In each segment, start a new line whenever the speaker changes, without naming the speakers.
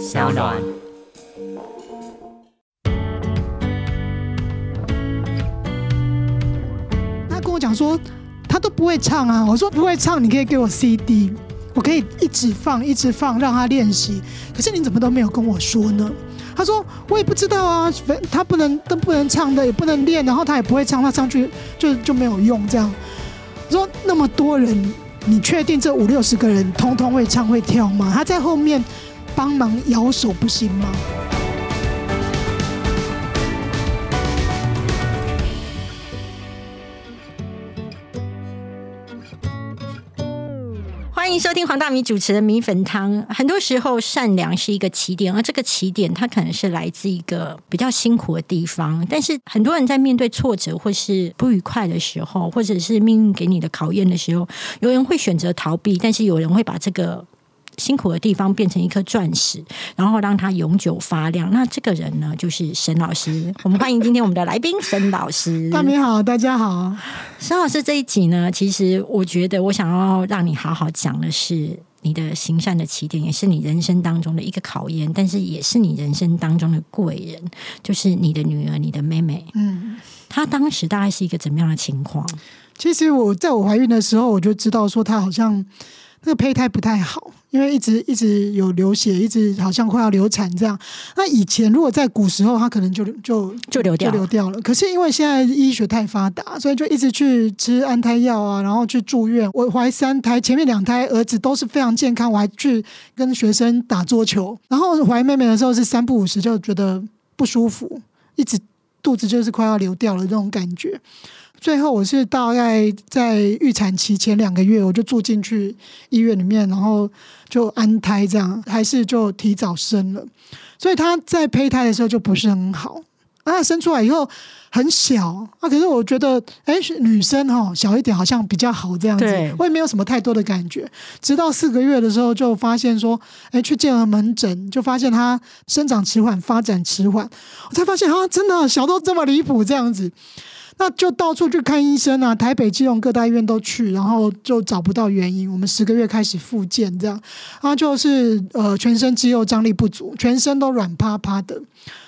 小暖。
他跟我讲说，他都不会唱啊。我说不会唱，你可以给我 CD，我可以一直放一直放让他练习。可是你怎么都没有跟我说呢？他说我也不知道啊，他不能都不能唱的，也不能练，然后他也不会唱，他上去就就没有用这样。我说那么多人，你确定这五六十个人通通会唱会跳吗？他在后面帮忙摇手不行吗？
欢迎收听黄大米主持的米粉汤。很多时候，善良是一个起点，而这个起点它可能是来自一个比较辛苦的地方。但是，很多人在面对挫折或是不愉快的时候，或者是命运给你的考验的时候，有人会选择逃避，但是有人会把这个。辛苦的地方变成一颗钻石，然后让它永久发亮。那这个人呢，就是沈老师。我们欢迎今天我们的来宾沈老师。
大明好，大家好。
沈老师这一集呢，其实我觉得我想要让你好好讲的是你的行善的起点，也是你人生当中的一个考验，但是也是你人生当中的贵人，就是你的女儿，你的妹妹。嗯，她当时大概是一个怎么样的情况？
其实我在我怀孕的时候，我就知道说她好像那个胚胎不太好。因为一直一直有流血，一直好像快要流产这样。那以前如果在古时候，他可能就就
就流掉
就流掉了。可是因为现在医学太发达，所以就一直去吃安胎药啊，然后去住院。我怀三胎，前面两胎儿子都是非常健康，我还去跟学生打桌球。然后怀妹妹的时候是三不五时就觉得不舒服，一直肚子就是快要流掉了这种感觉。最后我是大概在预产期前两个月，我就住进去医院里面，然后就安胎，这样还是就提早生了。所以他在胚胎的时候就不是很好啊，生出来以后很小啊。可是我觉得，哎，女生哈小一点好像比较好这样子，我也没有什么太多的感觉。直到四个月的时候，就发现说，哎，去见了门诊，就发现他生长迟缓，发展迟缓。我才发现啊，真的小到这么离谱这样子。那就到处去看医生啊，台北、基隆各大医院都去，然后就找不到原因。我们十个月开始复健，这样，然后就是呃，全身肌肉张力不足，全身都软趴趴的，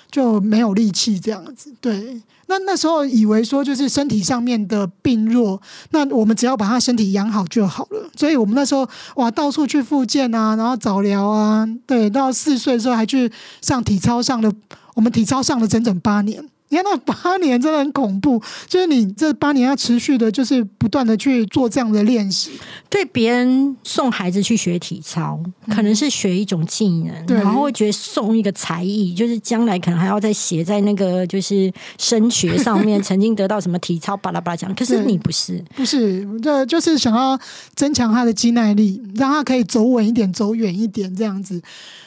就没有力气这样子。对，那那时候以为说就是身体上面的病弱，那我们只要把他身体养好就好了。所以我们那时候哇，到处去复健啊，然后早疗啊，对，到四岁的时候还去上体操，上了我们体操上了整整八年。你看那八年真的很恐怖，就是你这八年要持续的，就是不断的去做这样的练习。
对别人送孩子去学体操，可能是学一种技能，然后会觉得送一个才艺，就是将来可能还要再写在那个就是升学上面，曾经得到什么体操巴拉巴拉奖。可是你不是，
不是，这就是想要增强他的肌耐力，让他可以走稳一点，走远一点这样子。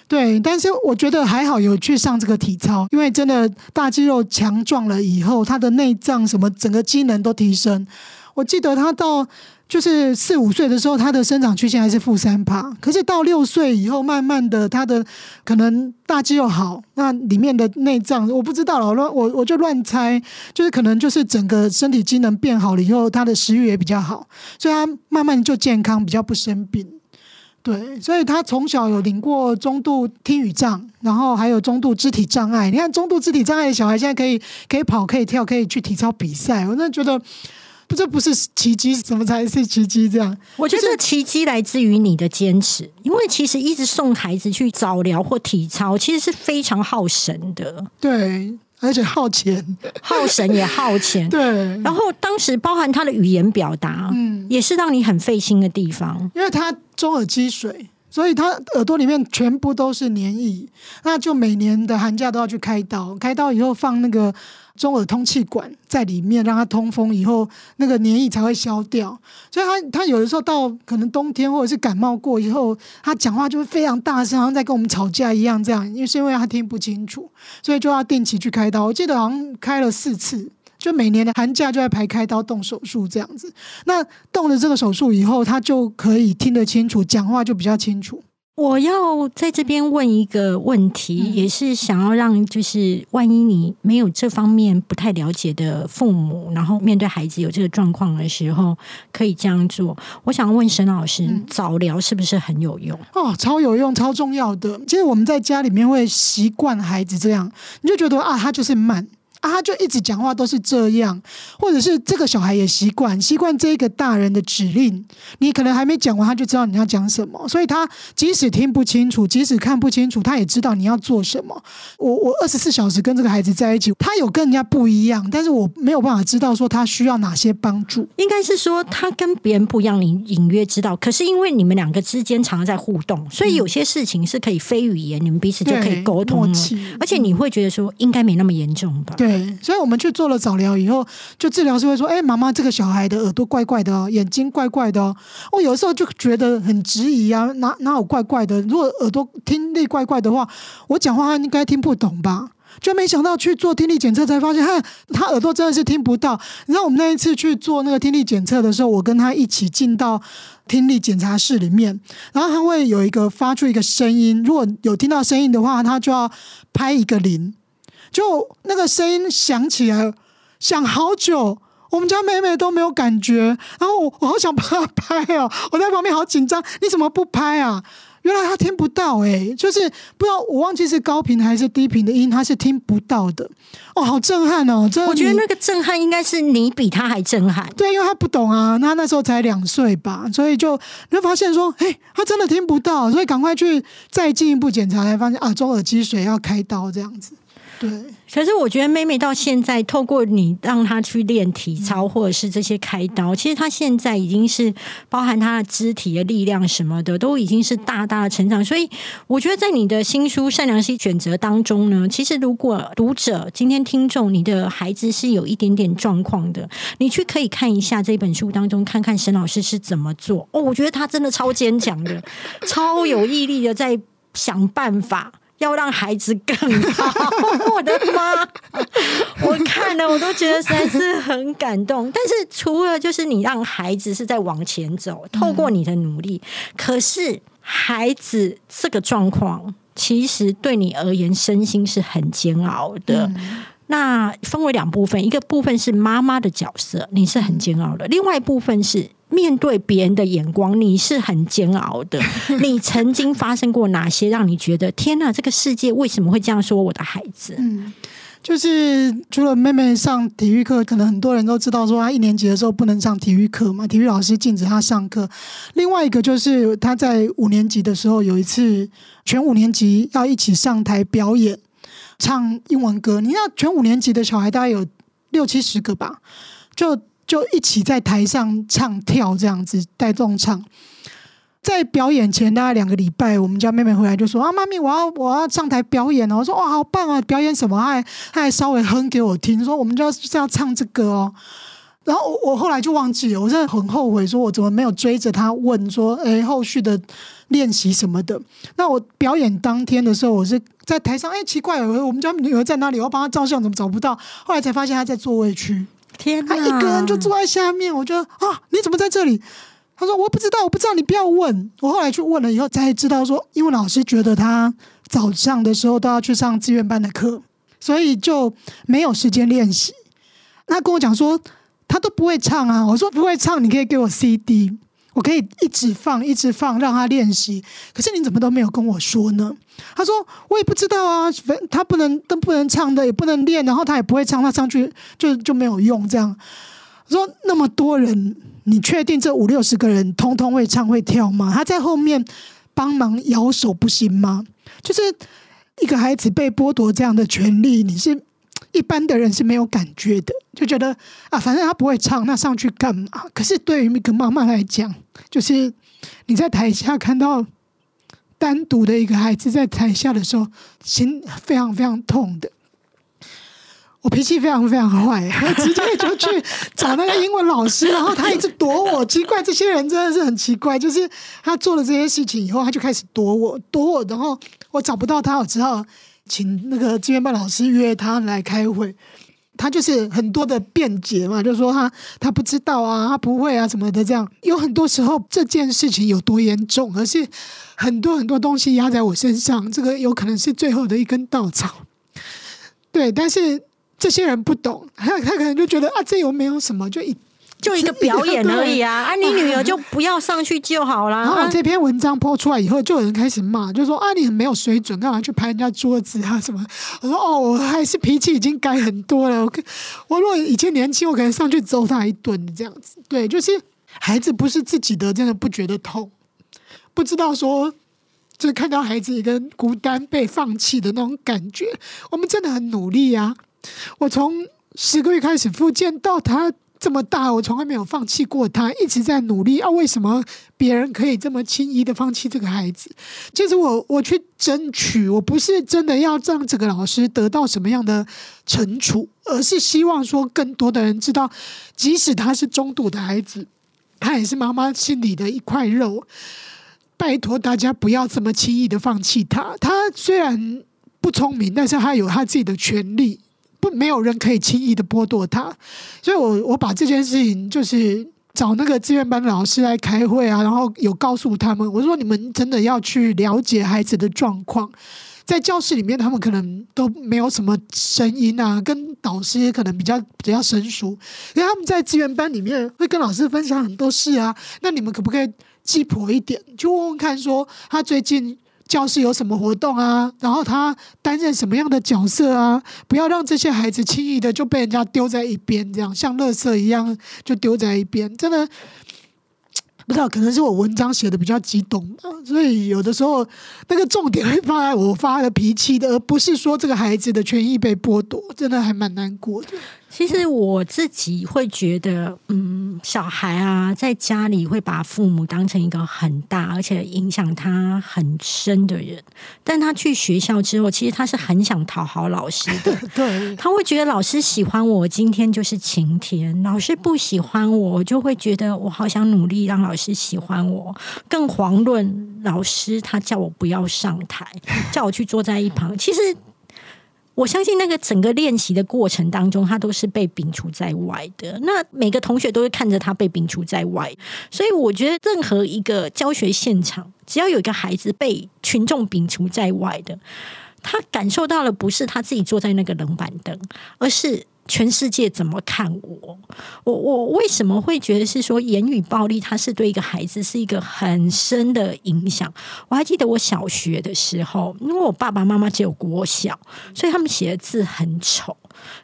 对，但是我觉得还好有去上这个体操，因为真的大肌肉强壮了以后，他的内脏什么整个机能都提升。我记得他到就是四五岁的时候，他的生长曲线还是负三趴，可是到六岁以后，慢慢的他的可能大肌肉好，那里面的内脏我不知道了，乱我我就乱猜，就是可能就是整个身体机能变好了以后，他的食欲也比较好，所以他慢慢就健康，比较不生病。对，所以他从小有领过中度听语障，然后还有中度肢体障碍。你看，中度肢体障碍的小孩现在可以可以跑、可以跳、可以去体操比赛，我真的觉得不，这不是奇迹，怎么才是奇迹？这样，
我觉得奇迹来自于你的坚持，因为其实一直送孩子去早疗或体操，其实是非常耗神的。
对。而且耗钱，
耗神也耗钱。
对，
然后当时包含他的语言表达，嗯，也是让你很费心的地方，
因为他中耳积水，所以他耳朵里面全部都是黏液，那就每年的寒假都要去开刀，开刀以后放那个。中耳通气管在里面，让它通风以后，那个黏液才会消掉。所以他他有的时候到可能冬天或者是感冒过以后，他讲话就会非常大声，好像在跟我们吵架一样。这样，因为是因为他听不清楚，所以就要定期去开刀。我记得好像开了四次，就每年的寒假就在排开刀动手术这样子。那动了这个手术以后，他就可以听得清楚，讲话就比较清楚。
我要在这边问一个问题，
嗯
也是想要让就是万一你没有这方面不太了解的父母，然后面对孩子有这个状况的时候，可以这样做。我想问沈老师，
嗯
早疗是不是很有用？
哦，超有用，超重要的。其实我们在家里面会习惯孩子这样，你就觉得啊，他就是慢。啊，他就一直讲话都是这样，或者是这个小孩也习惯习惯这个大人的指令，你可能还没讲完，他就知道你要讲什么，所以他即使听不清楚，即使看不清楚，他也知道你要做什么。我我二十四小时跟这个孩子在一起，他有跟人家不一样，但是我没有办法知道说他需要哪些帮助。
应该是说他跟别人不一样，你隐约知道。可是因为你们两个之间常常在互动，所以有些事情是可以非语言，你们彼此就可以沟通了。
默契
而且你会觉得说，应该没那么严重吧？
对，对所以我们去做了早疗以后，就治疗师会说：“哎、妈妈，这个小孩的耳朵怪怪的哦，眼睛怪怪的哦。”我有的时候就觉得很质疑啊，哪哪有怪怪的？如果耳朵听力怪怪的话，我讲话他应该听不懂吧？就没想到去做听力检测才发现，哈，他耳朵真的是听不到。你知道我们那一次去做那个听力检测的时候，我跟他一起进到听力检查室里面，然后他会有一个发出一个声音，如果有听到声音的话，他就要拍一个铃。就那个声音响起来，响好久，我们家妹妹都没有感觉。然后我我好想帮她拍哦，我在旁边好紧张，你怎么不拍啊？原来她听不到哎、就是不知道我忘记是高频还是低频的音，她是听不到的。哦，好震撼哦！真的，
我觉得那个震撼应该是你比她还震撼。
对，因为她不懂啊，她那时候才两岁吧，所以就你会发现说，哎，她真的听不到，所以赶快去再进一步检查，才发现啊，中耳积水要开刀这样子。对，
可是我觉得妹妹到现在，透过你让她去练体操，或者是这些开刀，其实她现在已经是包含她的肢体的力量什么的，都已经是大大的成长。所以我觉得在你的新书《善良是选择》当中呢，其实如果读者今天听众你的孩子是有一点点状况的，你去可以看一下这本书当中，看看沈老师是怎么做。哦，我觉得他真的超坚强的，超有毅力的在想办法。要让孩子更好，我的妈！我看了我都觉得实在是很感动。但是除了就是你让孩子是在往前走，透过你的努力，可是孩子这个状况，其实对你而言身心是很煎熬的。那分为两部分，一个部分是妈妈的角色，你是很煎熬的；另外一部分是面对别人的眼光，你是很煎熬的。你曾经发生过哪些让你觉得天哪，这个世界为什么会这样说我的孩子？
嗯，就是除了妹妹上体育课，可能很多人都知道说她一年级的时候不能上体育课嘛，体育老师禁止她上课。另外一个就是她在五年级的时候，有一次全五年级要一起上台表演唱英文歌。你知道全五年级的小孩大概有六七十个吧，就就一起在台上唱跳这样子带动唱。在表演前大概两个礼拜，我们家妹妹回来就说：“啊，妈咪，我要我要上台表演哦。”我说：“哇，好棒啊！表演什么？”她还她还稍微哼给我听，说：“我们就要是要唱这个哦。”然后我我后来就忘记了，我真的很后悔，说我怎么没有追着她问说：“哎，后续的练习什么的？”那我表演当天的时候，我是在台上，哎，奇怪，我们家女儿在哪里？我要帮她照相，怎么找不到？后来才发现她在座位区。
天哪，
他一个人就坐在下面，我就啊，你怎么在这里？他说我不知道，我不知道，你不要问。我后来去问了以后，才知道说，因为老师觉得他早上的时候都要去上志愿班的课，所以就没有时间练习。他跟我讲说，他都不会唱啊。我说不会唱，你可以给我 CD，我可以一直放，一直放，让他练习。可是你怎么都没有跟我说呢？他说我也不知道啊，他不能都不能唱的，也不能练，然后他也不会唱，他上去就就没有用。这样我说那么多人，你确定这五六十个人通通会唱会跳吗？他在后面帮忙摇手不行吗？就是一个孩子被剥夺这样的权利，你是一般的人是没有感觉的，就觉得啊，反正他不会唱，那上去干嘛？可是对于一个妈妈来讲，就是你在台下看到单独的一个孩子在台下的时候，心非常非常痛的。我脾气非常非常坏，我直接就去找那个英文老师，然后他一直躲我。奇怪，这些人真的是很奇怪，就是他做了这些事情以后，他就开始躲我，躲我，然后我找不到他，我只好请那个志愿班老师约他来开会。他就是很多的辩解嘛，就说他他不知道啊，他不会啊什么的，这样有很多时候这件事情有多严重，而是很多很多东西压在我身上，这个有可能是最后的一根稻草。对，但是这些人不懂，他他可能就觉得啊，这又没有什么，就一。
就一个表演而已 啊！啊，你女儿就不要上去就好啦。
然后这篇文章播出来以后，就有人开始骂，就说啊，你很没有水准，干嘛去拍人家桌子啊什么？我说哦，我还是脾气已经改很多了。我我如果以前年轻，我可能上去揍他一顿这样子。对，就是孩子不是自己的，真的不觉得痛，不知道说，就看到孩子一个孤单被放弃的那种感觉。我们真的很努力啊！我从十个月开始复健到他。这么大，我从来没有放弃过他，一直在努力啊！为什么别人可以这么轻易的放弃这个孩子？其实我我去争取，我不是真的要让这个老师得到什么样的惩处，而是希望说更多的人知道，即使他是中度的孩子，他也是妈妈心里的一块肉。拜托大家不要这么轻易的放弃他。他虽然不聪明，但是他有他自己的权利。不，没有人可以轻易的剥夺他，所以我我把这件事情就是找那个志愿班的老师来开会啊，然后有告诉他们，我说你们真的要去了解孩子的状况，在教室里面他们可能都没有什么声音啊，跟导师可能比较比较生疏，因为他们在志愿班里面会跟老师分享很多事啊，那你们可不可以鸡婆一点，就问问看说他最近。教室有什么活动啊？然后他担任什么样的角色啊？不要让这些孩子轻易的就被人家丢在一边，这样像垃圾一样就丢在一边，真的不知道，可能是我文章写的比较激动，所以有的时候那个重点会放在我发的脾气的，而不是说这个孩子的权益被剥夺，真的还蛮难过的。
其实我自己会觉得，嗯，小孩啊，在家里会把父母当成一个很大而且影响他很深的人，但他去学校之后，其实他是很想讨好老师的。
对，
他会觉得老师喜欢我，今天就是晴天；老师不喜欢我，我就会觉得我好想努力让老师喜欢我。更遑论老师他叫我不要上台，叫我去坐在一旁。其实。我相信那个整个练习的过程当中，他都是被摒除在外的。那每个同学都会看着他被摒除在外，所以我觉得任何一个教学现场，只要有一个孩子被群众摒除在外的，他感受到了不是他自己坐在那个冷板凳，而是。全世界怎么看我？我我为什么会觉得是说言语暴力？它是对一个孩子是一个很深的影响。我还记得我小学的时候，因为我爸爸妈妈只有国小，所以他们写的字很丑。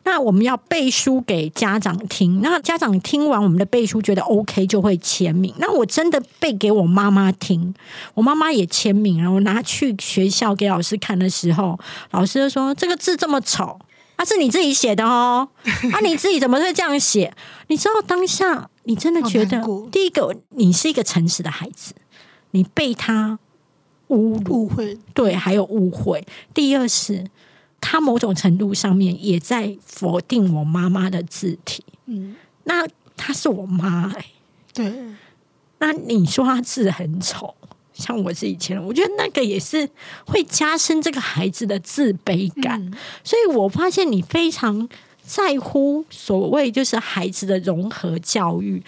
那我们要背书给家长听，那家长听完我们的背书觉得 OK 就会签名。那我真的背给我妈妈听，我妈妈也签名，然后拿去学校给老师看的时候，老师就说这个字这么丑。他是你自己写的哦，啊，你自己怎么会这样写？你知道当下你真的觉得，第一个你是一个诚实的孩子，你被他侮
误会，
对，还有误会。第二是，他某种程度上面也在否定我妈妈的字体。嗯，那她是我妈欸，
对，
那你说她字很丑？像我是以前人，我觉得那个也是会加深这个孩子的自卑感，所以我发现你非常在乎所谓就是孩子的融合教育。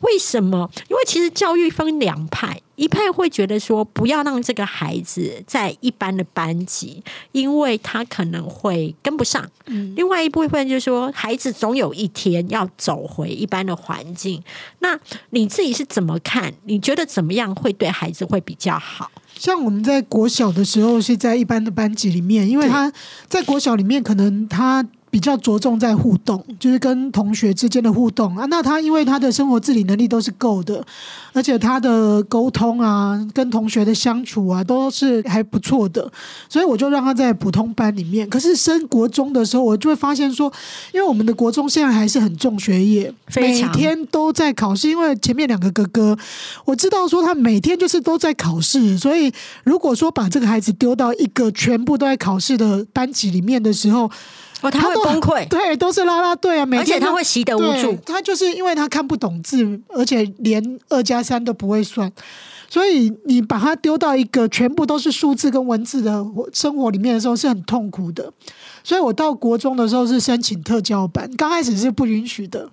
为什么？因为其实教育分两派，一派会觉得说不要让这个孩子在一般的班级，因为他可能会跟不上。嗯，另外一部分就是说，孩子总有一天要走回一般的环境。那你自己是怎么看？你觉得怎么样会对孩子会比较好？
像我们在国小的时候是在一般的班级里面，因为他在国小里面可能他。比较着重在互动，就是跟同学之间的互动啊。那他因为他的生活自理能力都是够的，而且他的沟通啊，跟同学的相处啊，都是还不错的，所以我就让他在普通班里面。可是升国中的时候，我就会发现说，因为我们的国中现在还是很重学业，每天都在考试。因为前面两个哥哥，我知道说他每天就是都在考试，所以如果说把这个孩子丢到一个全部都在考试的班级里面的时候，
哦，他会崩溃，
对，都是拉拉队啊，而
且他会习得无助。
他就是因为他看不懂字，而且连二加三都不会算，所以你把他丢到一个全部都是数字跟文字的生活里面的时候，是很痛苦的。所以我到国中的时候是申请特教班，刚开始是不允许的，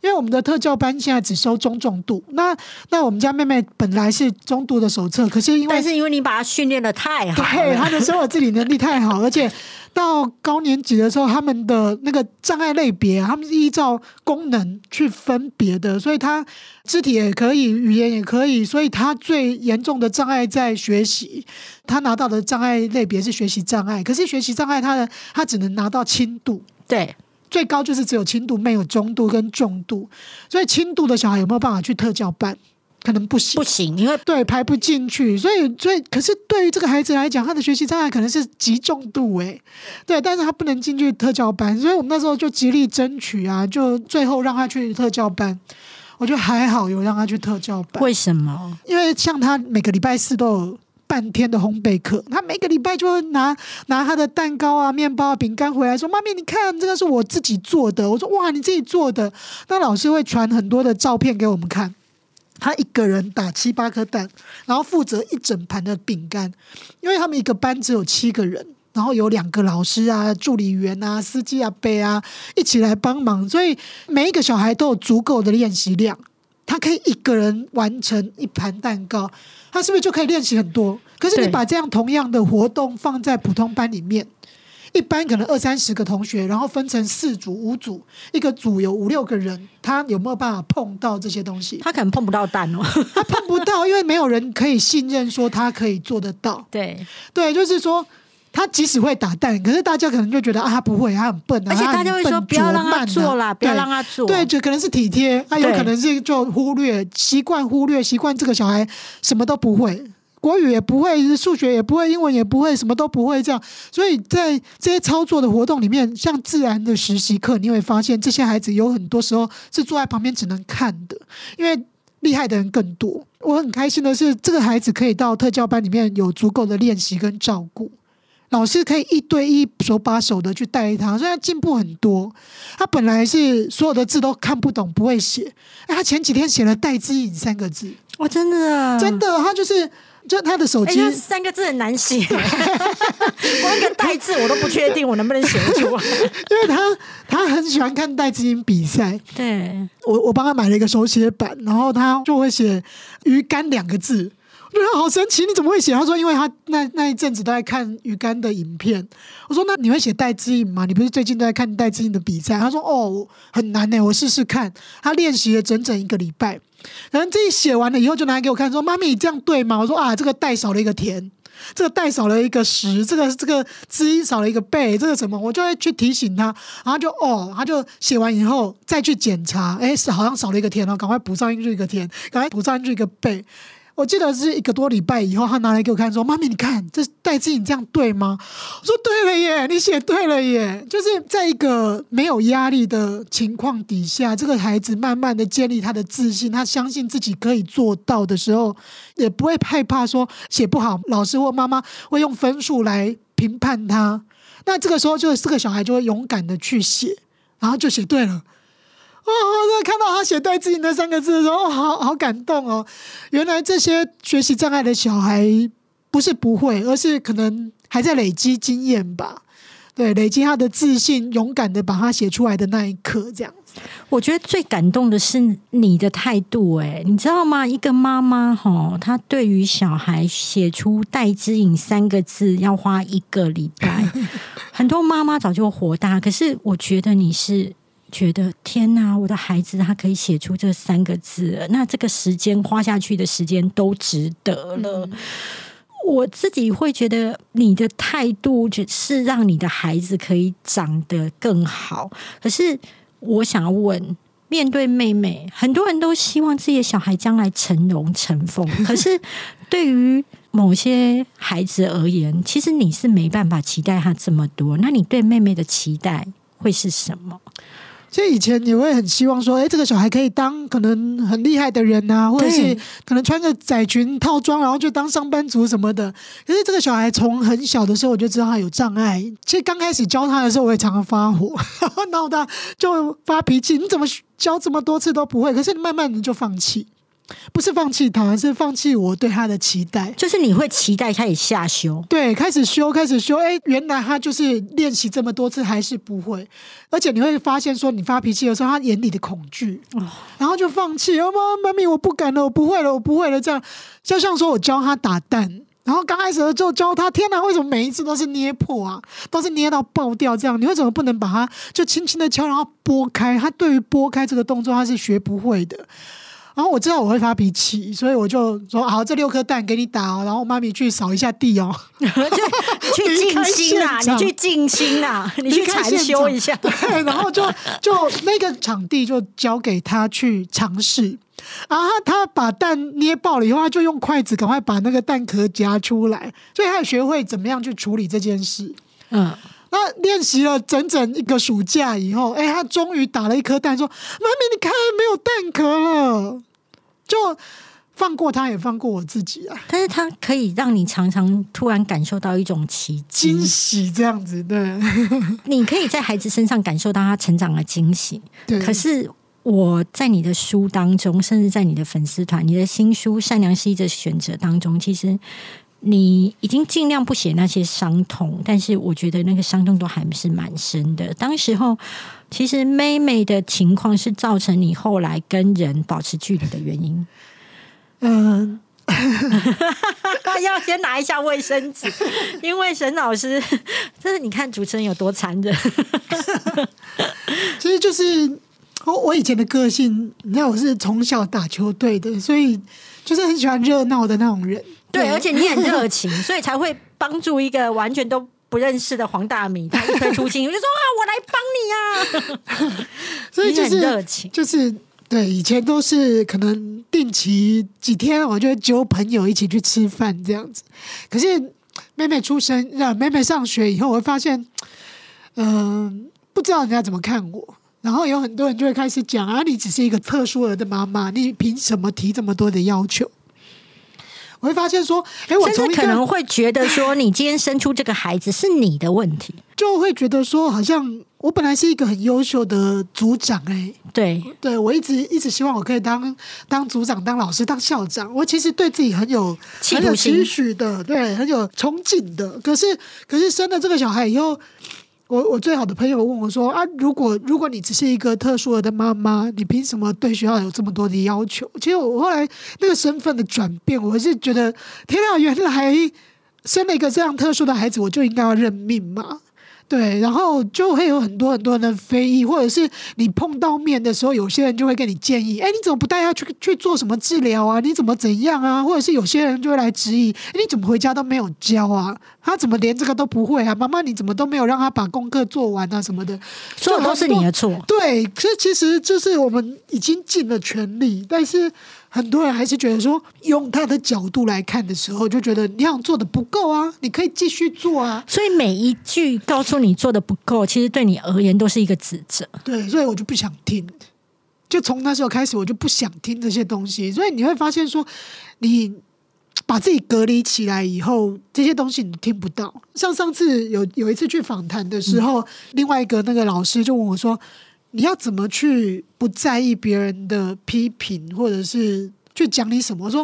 因为我们的特教班现在只收中重度。那那我们家妹妹本来是中度的手册，可是因为
但是因为你把她训练的太好
对，她，的生活自理能力太好，而且到高年级的时候，他们的那个障碍类别啊，他们是依照功能去分别的，所以他肢体也可以，语言也可以，所以他最严重的障碍在学习。他拿到的障碍类别是学习障碍，可是学习障碍他的他只能拿到轻度。
对
最高就是只有轻度，没有中度跟重度，所以轻度的小孩有没有办法去特教班？可能不行
不，行，因为
对，排不进去，所以，所以，可是对于这个孩子来讲，他的学习障碍可能是极重度，诶，对，但是他不能进去特教班，所以我们那时候就极力争取啊，就最后让他去特教班。我觉得还好有让他去特教班，
为什么？
因为像他每个礼拜四都有半天的烘焙课，他每个礼拜就会拿拿他的蛋糕啊、面包啊、饼干回来，说：“妈咪，你看这个是我自己做的。”我说：“哇，你自己做的？”那老师会传很多的照片给我们看。他一个人打七八颗蛋，然后负责一整盘的饼干，因为他们一个班只有七个人，然后有两个老师啊、助理员啊、司机啊、贝啊一起来帮忙，所以每一个小孩都有足够的练习量。他可以一个人完成一盘蛋糕，他是不是就可以练习很多？可是你把这样同样的活动放在普通班里面，一班可能二三十个同学，然后分成四组、五组，一个组有五六个人，他有没有办法碰到这些东西？
他可能碰不到蛋哦。
他碰不到，因为没有人可以信任说他可以做得到。
对，
对，就是说。他即使会打蛋，可是大家可能就觉得啊，他不会，他很笨啊，
而且大家会说不要让他做啦，不要让他做。
对，就可能是体贴，他有可能是就忽略习惯，忽略习惯这个小孩什么都不会，国语也不会，数学也不会，英文也不会，什么都不会这样。所以在这些操作的活动里面，像自然的实习课，你会发现这些孩子有很多时候是坐在旁边只能看的，因为。厉害的人更多，我很开心的是，这个孩子可以到特教班里面有足够的练习跟照顾，老师可以一对一手把手的去带他，所以他进步很多。他本来是所有的字都看不懂，不会写，哎，他前几天写了“戴之颖”三个字，
我真的
真的，他就是就他的手
哎，
机，
那三个字很难写，光一个“带”字我都不确定我能不能写得出来。
因为他他很喜欢看戴之颖比赛，
对，
我我帮他买了一个手写板，然后他就会写“鱼竿”两个字。我觉得好神奇，你怎么会写？他说，因为他那那一阵子都在看鱼竿的影片。我说，那你会写戴之颖吗？你不是最近都在看戴之颖的比赛？他说，哦，很难呢，我试试看。他练习了整整一个礼拜，然后这一写完了以后，就拿给我看，说：“妈咪，这样对吗？”我说：“啊，这个带少了一个田。”这个带少了一个十，这个这个之一少了一个倍，这个什么，我就会去提醒他，然后就哦，他就写完以后再去检查，哎，是好像少了一个田哦，赶快补上一个田，赶快补上去一个倍。我记得是一个多礼拜以后，他拿来给我看，说：“妈咪，你看这戴志颖这样对吗？”我说：“对了耶，你写对了耶。”就是在一个没有压力的情况底下，这个孩子慢慢的建立他的自信，他相信自己可以做到的时候，也不会害怕说写不好，老师或妈妈会用分数来评判他。那这个时候，就这个小孩就会勇敢的去写，然后就写对了。哦，我看到他写“戴之颖”那三个字的时候，好好感动哦！原来这些学习障碍的小孩不是不会，而是可能还在累积经验吧。对，累积他的自信，勇敢的把它写出来的那一刻，这样子。
我觉得最感动的是你的态度，哎，你知道吗？一个妈妈哈，她对于小孩写出“戴之颖”三个字要花一个礼拜，很多妈妈早就火大，可是我觉得你是。觉得天哪，我的孩子他可以写出这三个字，那这个时间花下去的时间都值得了。我自己会觉得你的态度只是让你的孩子可以长得更好。可是我想要问，面对妹妹，很多人都希望自己的小孩将来成龙成凤，可是对于某些孩子而言，其实你是没办法期待他这么多。那你对妹妹的期待会是什么？
其实以前你会很希望说，哎，这个小孩可以当可能很厉害的人啊，或者是可能穿个窄裙套装，然后就当上班族什么的。可是这个小孩从很小的时候我就知道他有障碍。其实刚开始教他的时候，我也常常发火，然 后闹他就发脾气。你怎么教这么多次都不会？可是你慢慢的就放弃。不是放弃他，是放弃我对他的期待。
就是你会期待开始下修，
对，开始修，开始修。哎，原来他就是练习这么多次还是不会，而且你会发现说，你发脾气的时候，他眼里的恐惧，然后就放弃。哦妈，妈咪，我不敢了，我不会了，我不会了。这样，就像说我教他打蛋，然后刚开始的时候教他，天哪，为什么每一次都是捏破啊？都是捏到爆掉这样？你为什么不能把它就轻轻的敲，然后拨开？他对于拨开这个动作，他是学不会的。然后我知道我会发脾气，所以我就说好，这六颗蛋给你打哦。然后妈咪去扫一下地哦，
就去静心啊，你去静心啊，你去禅修一下。
对，然后就就那个场地就交给他去尝试。然后他把蛋捏爆了以后，他就用筷子赶快把那个蛋壳夹出来，所以他也学会怎么样去处理这件事。嗯。那练习了整整一个暑假以后，哎，他终于打了一颗蛋，说：“妈咪，你看没有蛋壳了。”就放过他，也放过我自己啊。
但是他可以让你常常突然感受到一种奇迹、
惊喜，这样子。对，
你可以在孩子身上感受到他成长的惊喜。对，可是我在你的书当中，甚至在你的粉丝团、你的新书《善良是一个选择》当中，其实。你已经尽量不写那些伤痛，但是我觉得那个伤痛都还是蛮深的。当时候，其实妹妹的情况是造成你后来跟人保持距离的原因。嗯，要先拿一下卫生纸，因为沈老师，这是你看主持人有多残忍。
其实就是我我以前的个性，你看我是从小打球队的，所以就是很喜欢热闹的那种人。
对，而且你很热情，所以才会帮助一个完全都不认识的黄大米，他一推出镜，我就说啊，我来帮你呀。
所以就是热情，就是对，以前都是可能定期几天，我就会揪朋友一起去吃饭这样子。可是妹妹出生，让妹妹上学以后，我会发现，嗯，不知道人家怎么看我。然后有很多人就会开始讲啊，你只是一个特殊儿的妈妈，你凭什么提这么多的要求？我会发现说，哎，我
甚至可能会觉得说，你今天生出这个孩子是你的问题，
就会觉得说，好像我本来是一个很优秀的组长，哎，
对，
对我一直一直希望我可以当当组长、当老师、当校长，我其实对自己很有很有期许的，对，很有憧憬的。可是，可是生了这个小孩以后。我我最好的朋友问我说：“啊，如果如果你只是一个特殊的妈妈，你凭什么对学校有这么多的要求？”其实我后来那个身份的转变，我是觉得，天啊，原来生了一个这样特殊的孩子，我就应该要认命嘛。对，然后就会有很多很多人的非议，或者是你碰到面的时候，有些人就会跟你建议：“哎，你怎么不带他去去做什么治疗啊？你怎么怎样啊？”或者是有些人就会来质疑：“你怎么回家都没有教啊？他怎么连这个都不会啊？妈妈，你怎么都没有让他把功课做完啊？什么的，
所有都是你的错。”
对，可是其实就是我们已经尽了全力，但是。很多人还是觉得说，用他的角度来看的时候，就觉得你想做的不够啊，你可以继续做啊。
所以每一句告诉你做的不够，其实对你而言都是一个指责。
对，所以我就不想听。就从那时候开始，我就不想听这些东西。所以你会发现说，你把自己隔离起来以后，这些东西你听不到。像上次有有一次去访谈的时候，另外一个那个老师就问我说。你要怎么去不在意别人的批评，或者是去讲你什么？说，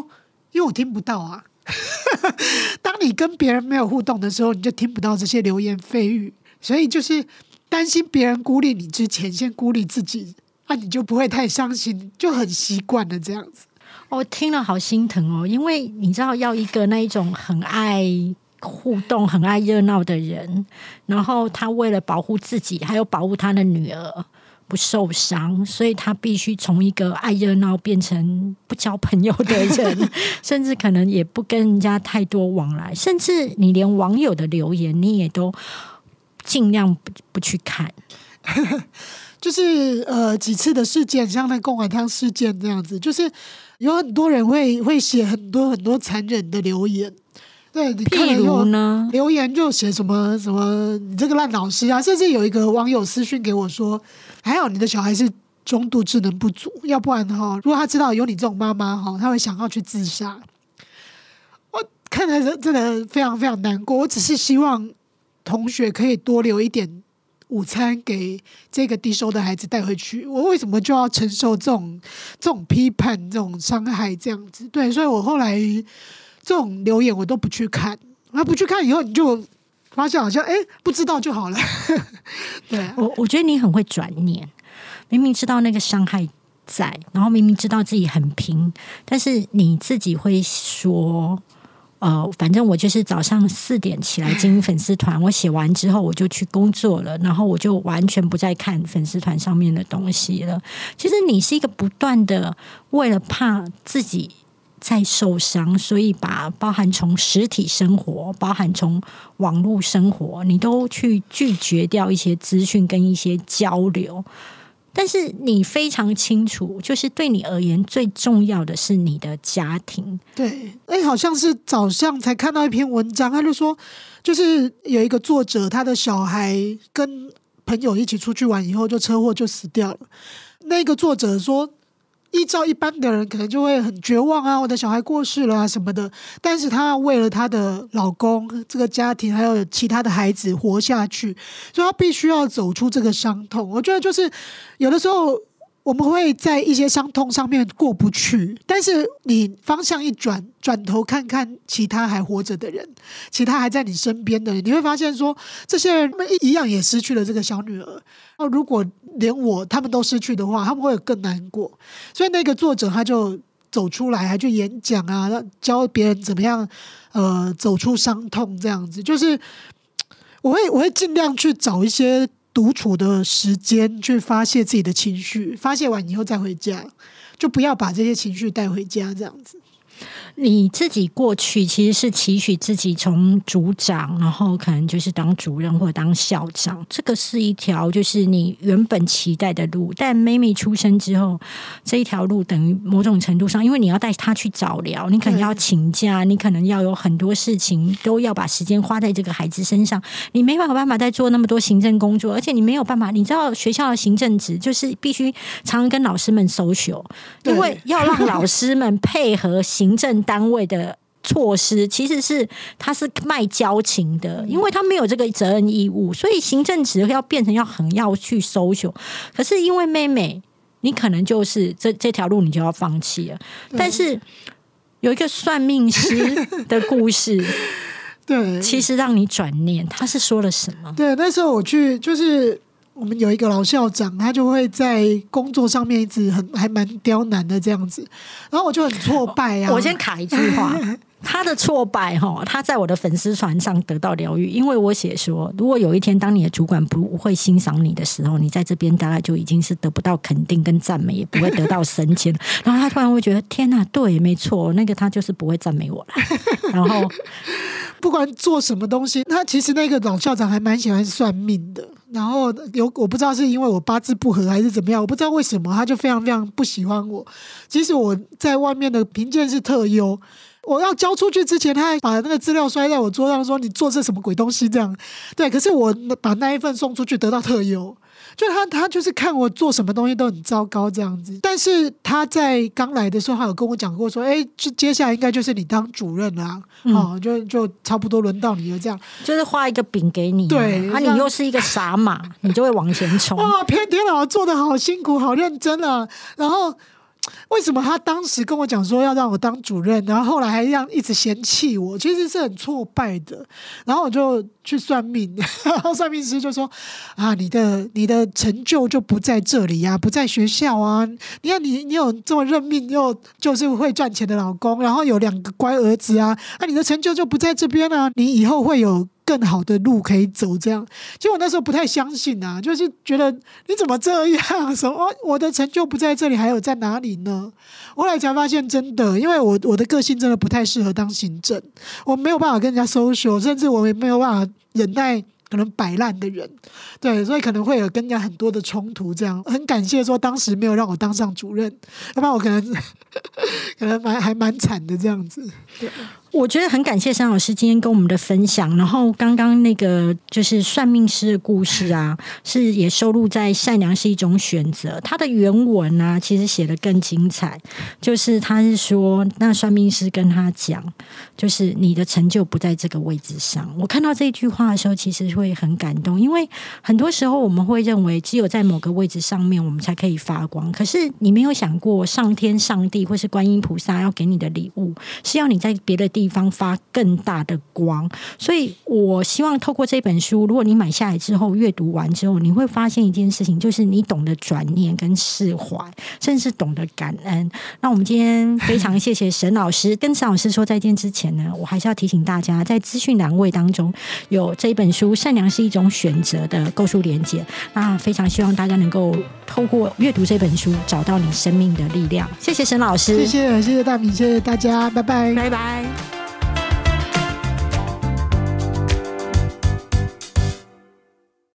因为我听不到啊。当你跟别人没有互动的时候，你就听不到这些流言蜚语。所以就是担心别人孤立你之前，先孤立自己，那你就不会太伤心，就很习惯了这样子。
我听了好心疼哦，因为你知道，要一个那一种很爱互动、很爱热闹的人，然后他为了保护自己，还有保护他的女儿。不受伤，所以他必须从一个爱热闹变成不交朋友的人，甚至可能也不跟人家太多往来，甚至你连网友的留言你也都尽量不不去看。
就是呃几次的事件，像那贡丸汤事件这样子，就是有很多人会会写很多很多残忍的留言。对，你看了呢？留言就写什么什么，你这个烂老师啊！甚至有一个网友私讯给我说：“还好你的小孩是中度智能不足，要不然哈，如果他知道有你这种妈妈哈，他会想要去自杀。”我看来真真的非常非常难过。我只是希望同学可以多留一点午餐给这个低收的孩子带回去，我为什么就要承受这种这种批判、这种伤害这样子？对，所以我后来这种留言我都不去看，那不去看以后，你就发现好像哎，不知道就好了。对
我，我觉得你很会转念，明明知道那个伤害在，然后明明知道自己很拼，但是你自己会说。呃，反正我就是早上四点起来经营粉丝团，我写完之后我就去工作了，然后我就完全不再看粉丝团上面的东西了。其实你是一个不断的为了怕自己在受伤，所以把包含从实体生活，包含从网络生活，你都去拒绝掉一些资讯跟一些交流。但是你非常清楚，就是对你而言最重要的是你的家庭。
对，哎，好像是早上才看到一篇文章，他就说，就是有一个作者，他的小孩跟朋友一起出去玩以后，就车祸就死掉了。那个作者说。依照一般的人，可能就会很绝望啊，我的小孩过世了啊什么的。但是她为了她的老公、这个家庭还有其他的孩子活下去，所以她必须要走出这个伤痛。我觉得就是有的时候。我们会在一些伤痛上面过不去，但是你方向一转，转头看看其他还活着的人，其他还在你身边的人，你会发现说，这些人一样也失去了这个小女儿。那，如果连我他们都失去的话，他们会更难过。所以那个作者他就走出来，还去演讲啊，教别人怎么样呃走出伤痛，这样子。就是我会我会尽量去找一些。独处的时间去发泄自己的情绪，发泄完以后再回家，就不要把这些情绪带回家，这样子。
你自己过去其实是期许自己从组长，然后可能就是当主任或当校长，这个是一条就是你原本期待的路。但妹妹出生之后，这一条路等于某种程度上，因为你要带她去早疗，你可能要请假，你可能要有很多事情都要把时间花在这个孩子身上，你没办法办法再做那么多行政工作，而且你没有办法，你知道学校的行政职就是必须常常跟老师们收修，因为要让老师们配合行政。单位的措施其实是他是卖交情的，因为他没有这个责任义务，所以行政职要变成要很要去搜寻。可是因为妹妹，你可能就是这这条路你就要放弃了。但是有一个算命师 的故事，
对，
其实让你转念，他是说了什么？
对，那时候我去就是。我们有一个老校长，他就会在工作上面一直很还蛮刁难的这样子，然后我就很挫败啊。
我先卡一句话，他的挫败哈，他在我的粉丝船上得到疗愈，因为我写说，如果有一天当你的主管不会欣赏你的时候，你在这边大概就已经是得不到肯定跟赞美，也不会得到升迁。然后他突然会觉得，天哪，对，没错，那个他就是不会赞美我了。然后
不管做什么东西，他其实那个老校长还蛮喜欢算命的。然后有我不知道是因为我八字不合还是怎么样，我不知道为什么他就非常非常不喜欢我。即使我在外面的评鉴是特优，我要交出去之前，他还把那个资料摔在我桌上，说你做这什么鬼东西这样。对，可是我把那一份送出去得到特优。就他，他就是看我做什么东西都很糟糕这样子。但是他在刚来的时候，他有跟我讲过说：“哎，就接下来应该就是你当主任啦，哦，就就差不多轮到你了。”这样
就是画一个饼给你，
对，
啊，你又是一个傻马，你就会往前冲。
哇，偏天老做的好辛苦，好认真啊，然后。为什么他当时跟我讲说要让我当主任，然后后来还让一直嫌弃我，其实是很挫败的。然后我就去算命，然 后算命师就说：“啊，你的你的成就就不在这里呀，不在学校啊。你看你你有这么认命又就是会赚钱的老公，然后有两个乖儿子啊，那你的成就就不在这边啊。你以后会有。”更好的路可以走，这样。其实我那时候不太相信啊，就是觉得你怎么这样？什么我的成就不在这里，还有在哪里呢？后来才发现，真的，因为我我的个性真的不太适合当行政，我没有办法跟人家 social，甚至我也没有办法忍耐。可能摆烂的人，对，所以可能会有跟人家很多的冲突。这样很感谢说当时没有让我当上主任，要 不然我可能可能蛮还蛮惨的这样子。
我觉得很感谢山老师今天跟我们的分享。然后刚刚那个就是算命师的故事啊，是也收录在《善良是一种选择》。他的原文啊，其实写的更精彩。就是他是说，那算命师跟他讲，就是你的成就不在这个位置上。我看到这句话的时候，其实。会很感动，因为很多时候我们会认为只有在某个位置上面我们才可以发光，可是你没有想过上天、上帝或是观音菩萨要给你的礼物是要你在别的地方发更大的光。所以我希望透过这本书，如果你买下来之后阅读完之后，你会发现一件事情，就是你懂得转念跟释怀，甚至懂得感恩。那我们今天非常谢谢沈老师，跟沈老师说再见之前呢，我还是要提醒大家，在资讯栏位当中有这一本书《善良是一种选择》的购书连接。那非常希望大家能够透过阅读这本书，找到你生命的力量。谢谢沈老师，
谢谢谢谢大米，谢谢大家，拜拜，
拜拜。